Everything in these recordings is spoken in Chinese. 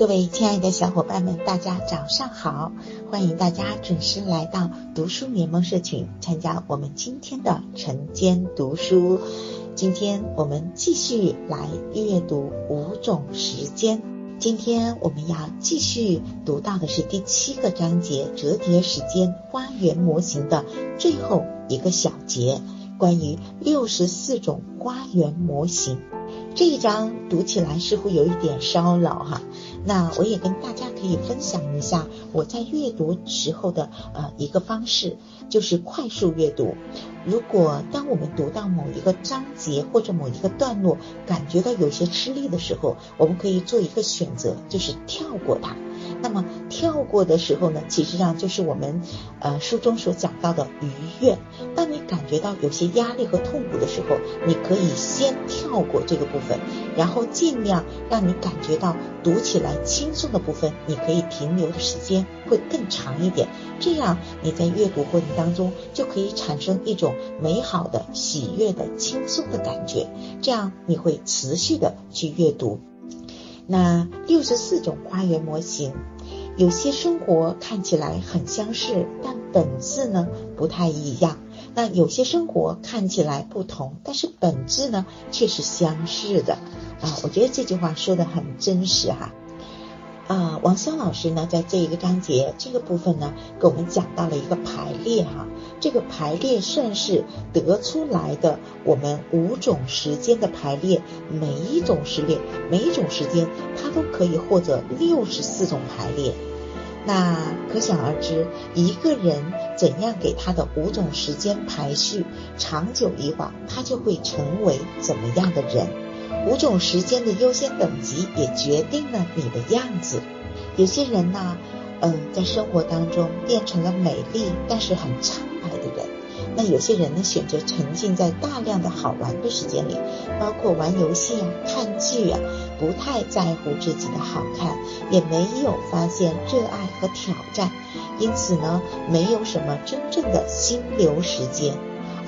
各位亲爱的小伙伴们，大家早上好！欢迎大家准时来到读书联盟社群，参加我们今天的晨间读书。今天我们继续来阅读五种时间。今天我们要继续读到的是第七个章节——折叠时间花园模型的最后一个小节，关于六十四种花园模型。这一章读起来似乎有一点烧脑哈，那我也跟大家可以分享一下我在阅读时候的呃一个方式，就是快速阅读。如果当我们读到某一个章节或者某一个段落，感觉到有些吃力的时候，我们可以做一个选择，就是跳过它。跳过的时候呢，其实上就是我们呃书中所讲到的愉悦。当你感觉到有些压力和痛苦的时候，你可以先跳过这个部分，然后尽量让你感觉到读起来轻松的部分，你可以停留的时间会更长一点。这样你在阅读过程当中就可以产生一种美好的、喜悦的、轻松的感觉，这样你会持续的去阅读。那六十四种花园模型，有些生活看起来很相似，但本质呢不太一样。那有些生活看起来不同，但是本质呢却是相似的。啊，我觉得这句话说的很真实哈。啊，王潇老师呢，在这一个章节这个部分呢，给我们讲到了一个排列哈。这个排列算是得出来的我们五种时间的排列，每一种时列，每一种时间，它都可以获得六十四种排列。那可想而知，一个人怎样给他的五种时间排序，长久以往，他就会成为怎么样的人。五种时间的优先等级也决定了你的样子。有些人呢，嗯，在生活当中变成了美丽但是很苍白的人。那有些人呢，选择沉浸在大量的好玩的时间里，包括玩游戏啊、看剧啊，不太在乎自己的好看，也没有发现热爱和挑战，因此呢，没有什么真正的心流时间。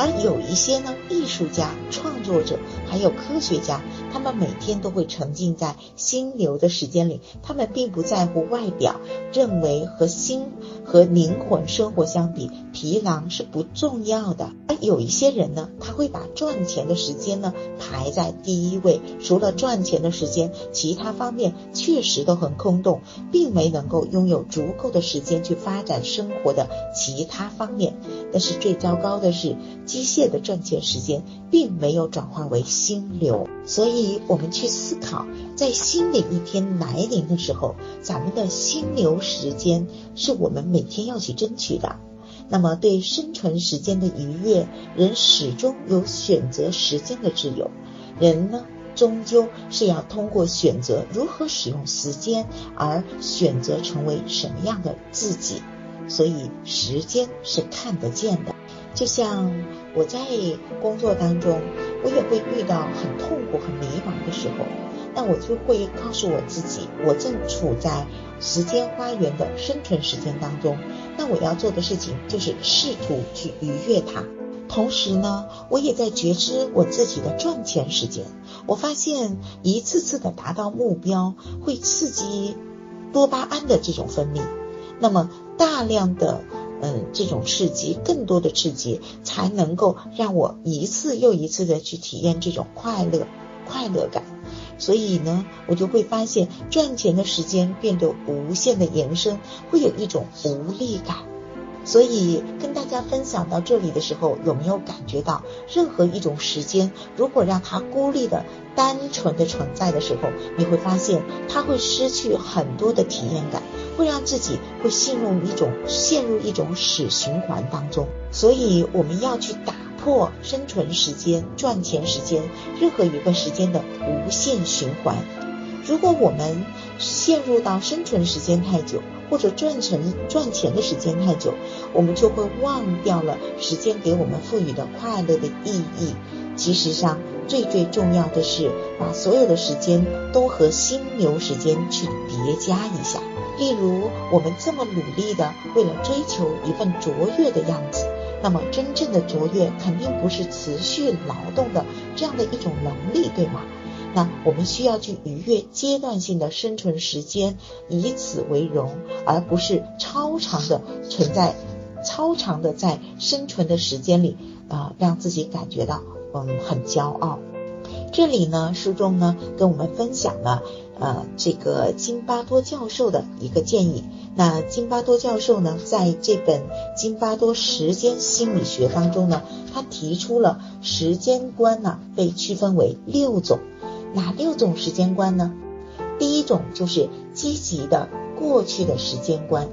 而有一些呢，艺术家、创作者，还有科学家，他们每天都会沉浸在心流的时间里，他们并不在乎外表，认为和心和灵魂生活相比，疲劳是不重要的。而有一些人呢，他会把赚钱的时间呢排在第一位，除了赚钱的时间，其他方面确实都很空洞，并没能够拥有足够的时间去发展生活的其他方面。但是最糟糕的是。机械的赚钱时间并没有转化为心流，所以我们去思考，在新的一天来临的时候，咱们的心流时间是我们每天要去争取的。那么，对生存时间的愉悦，人始终有选择时间的自由。人呢，终究是要通过选择如何使用时间，而选择成为什么样的自己。所以，时间是看得见的。就像我在工作当中，我也会遇到很痛苦、很迷茫的时候，那我就会告诉我自己，我正处在时间花园的生存时间当中，那我要做的事情就是试图去逾越它。同时呢，我也在觉知我自己的赚钱时间。我发现一次次的达到目标会刺激多巴胺的这种分泌，那么大量的。嗯，这种刺激，更多的刺激，才能够让我一次又一次的去体验这种快乐、快乐感。所以呢，我就会发现赚钱的时间变得无限的延伸，会有一种无力感。所以跟大家分享到这里的时候，有没有感觉到，任何一种时间，如果让它孤立的、单纯的存在的时候，你会发现它会失去很多的体验感。会让自己会陷入一种陷入一种死循环当中，所以我们要去打破生存时间、赚钱时间任何一个时间的无限循环。如果我们陷入到生存时间太久，或者赚钱赚钱的时间太久，我们就会忘掉了时间给我们赋予的快乐的意义。其实上，最最重要的是把所有的时间都和心流时间去叠加一下。例如，我们这么努力的为了追求一份卓越的样子，那么真正的卓越肯定不是持续劳动的这样的一种能力，对吗？那我们需要去逾越阶段性的生存时间，以此为荣，而不是超长的存在，超长的在生存的时间里啊，让自己感觉到嗯很骄傲。这里呢，书中呢跟我们分享了呃这个金巴多教授的一个建议。那金巴多教授呢，在这本《金巴多时间心理学》当中呢，他提出了时间观呢被区分为六种。哪六种时间观呢？第一种就是积极的过去的时间观。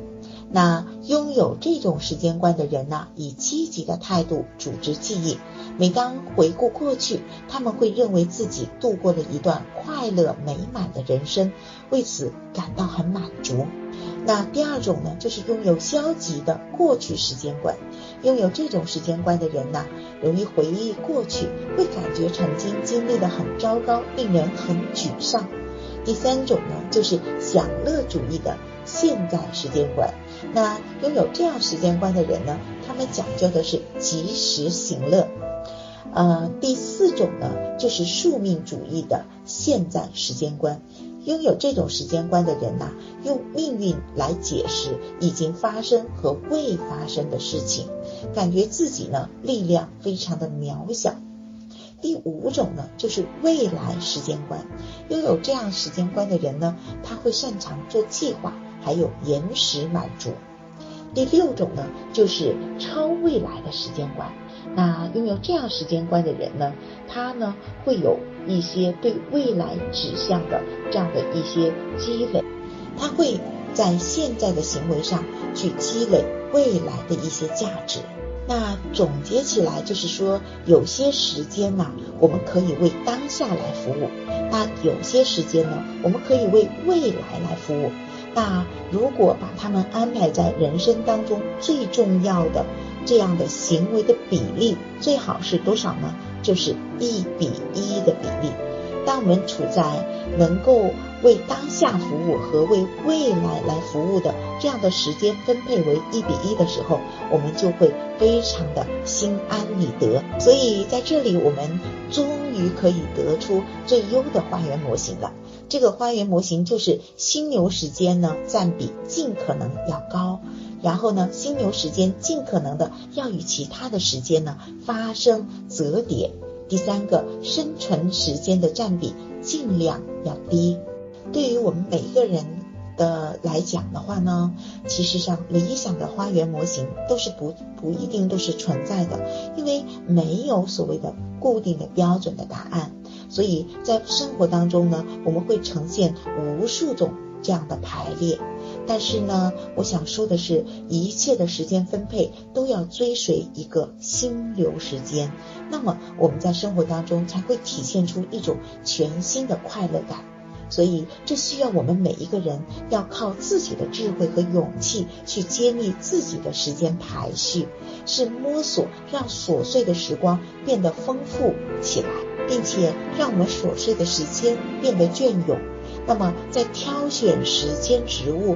那拥有这种时间观的人呢，以积极的态度组织记忆。每当回顾过去，他们会认为自己度过了一段快乐美满的人生，为此感到很满足。那第二种呢，就是拥有消极的过去时间观。拥有这种时间观的人呢，容易回忆过去，会感觉曾经经历的很糟糕，令人很沮丧。第三种呢，就是享乐主义的现在时间观。那拥有这样时间观的人呢，他们讲究的是及时行乐。呃，第四种呢，就是宿命主义的现在时间观。拥有这种时间观的人呐，用命运来解释已经发生和未发生的事情，感觉自己呢力量非常的渺小。第五种呢，就是未来时间观。拥有这样时间观的人呢，他会擅长做计划，还有延时满足。第六种呢，就是超未来的时间观。那拥有这样时间观的人呢，他呢会有一些对未来指向的这样的一些积累，他会在现在的行为上去积累未来的一些价值。那总结起来就是说，有些时间呢，我们可以为当下来服务；那有些时间呢，我们可以为未来来服务。那如果把他们安排在人生当中最重要的这样的行为的比例，最好是多少呢？就是一比一的比例。当我们处在能够为当下服务和为未来来服务的这样的时间分配为一比一的时候，我们就会非常的心安理得。所以在这里，我们终于可以得出最优的花园模型了。这个花园模型就是心流时间呢占比尽可能要高，然后呢，心流时间尽可能的要与其他的时间呢发生折叠。第三个，生存时间的占比尽量要低。对于我们每一个人的来讲的话呢，其实上理想的花园模型都是不不一定都是存在的，因为没有所谓的固定的标准的答案。所以在生活当中呢，我们会呈现无数种这样的排列。但是呢，我想说的是，一切的时间分配都要追随一个心流时间，那么我们在生活当中才会体现出一种全新的快乐感。所以，这需要我们每一个人要靠自己的智慧和勇气去揭秘自己的时间排序，是摸索让琐碎的时光变得丰富起来，并且让我们琐碎的时间变得隽永。那么，在挑选时间植物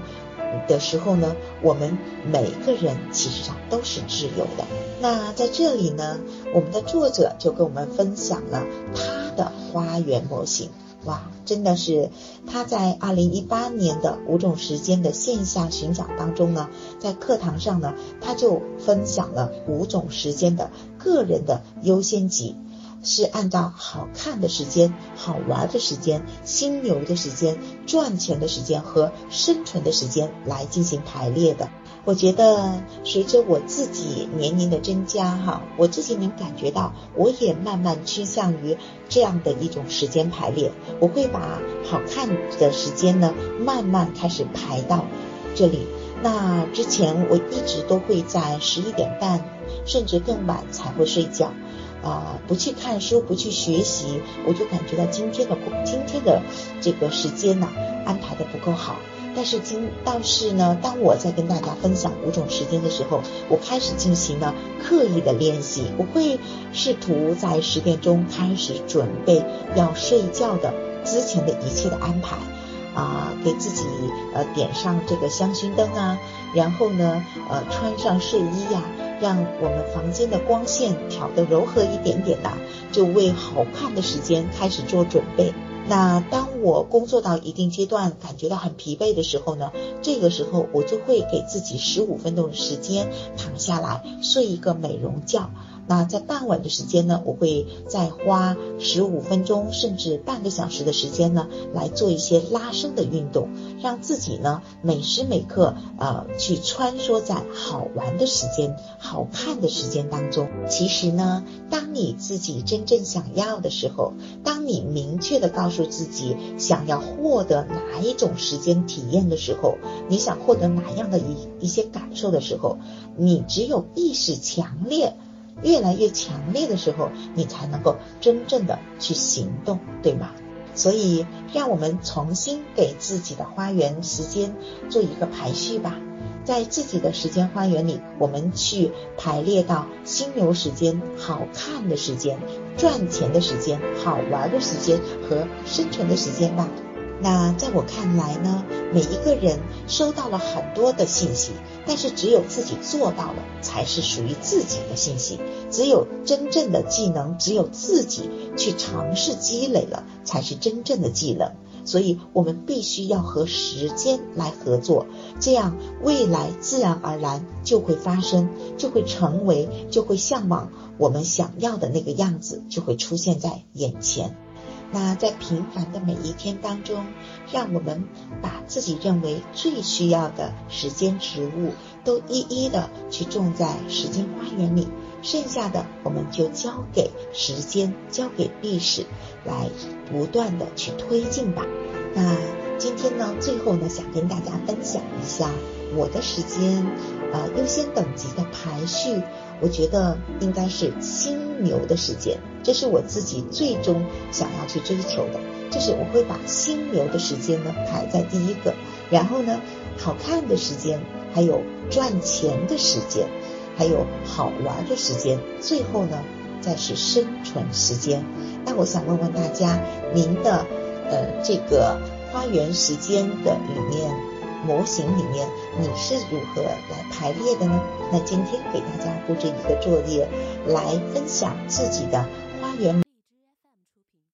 的时候呢，我们每个人其实上都是自由的。那在这里呢，我们的作者就跟我们分享了他的花园模型。哇，真的是他在二零一八年的五种时间的线下巡讲当中呢，在课堂上呢，他就分享了五种时间的个人的优先级。是按照好看的时间、好玩的时间、心流的时间、赚钱的时间和生存的时间来进行排列的。我觉得随着我自己年龄的增加，哈，我自己能感觉到，我也慢慢趋向于这样的一种时间排列。我会把好看的时间呢，慢慢开始排到这里。那之前我一直都会在十一点半甚至更晚才会睡觉。啊，不去看书，不去学习，我就感觉到今天的今天的这个时间呢，安排的不够好。但是今倒是呢，当我在跟大家分享五种时间的时候，我开始进行了刻意的练习。我会试图在十点钟开始准备要睡觉的之前的一切的安排，啊，给自己呃点上这个香薰灯啊，然后呢呃穿上睡衣呀。让我们房间的光线调得柔和一点点的，就为好看的时间开始做准备。那当我工作到一定阶段，感觉到很疲惫的时候呢，这个时候我就会给自己十五分钟的时间躺下来睡一个美容觉。那在傍晚的时间呢，我会再花十五分钟甚至半个小时的时间呢，来做一些拉伸的运动，让自己呢每时每刻呃去穿梭在好玩的时间、好看的时间当中。其实呢，当你自己真正想要的时候，当你明确的告诉自己想要获得哪一种时间体验的时候，你想获得哪样的一一些感受的时候，你只有意识强烈。越来越强烈的时候，你才能够真正的去行动，对吗？所以，让我们重新给自己的花园时间做一个排序吧。在自己的时间花园里，我们去排列到心流时间、好看的时间、赚钱的时间、好玩的时间和生存的时间吧。那在我看来呢，每一个人收到了很多的信息，但是只有自己做到了，才是属于自己的信息。只有真正的技能，只有自己去尝试积累了，才是真正的技能。所以，我们必须要和时间来合作，这样未来自然而然就会发生，就会成为，就会向往我们想要的那个样子，就会出现在眼前。那在平凡的每一天当中，让我们把自己认为最需要的时间植物都一一的去种在时间花园里，剩下的我们就交给时间，交给历史来不断的去推进吧。那今天呢，最后呢，想跟大家分享一下我的时间呃优先等级的排序，我觉得应该是心牛的时间。这是我自己最终想要去追求的，就是我会把心牛的时间呢排在第一个，然后呢好看的时间，还有赚钱的时间，还有好玩的时间，最后呢再是生存时间。那我想问问大家，您的呃这个花园时间的里面。模型里面你是如何来排列的呢？那今天给大家布置一个作业，来分享自己的花园。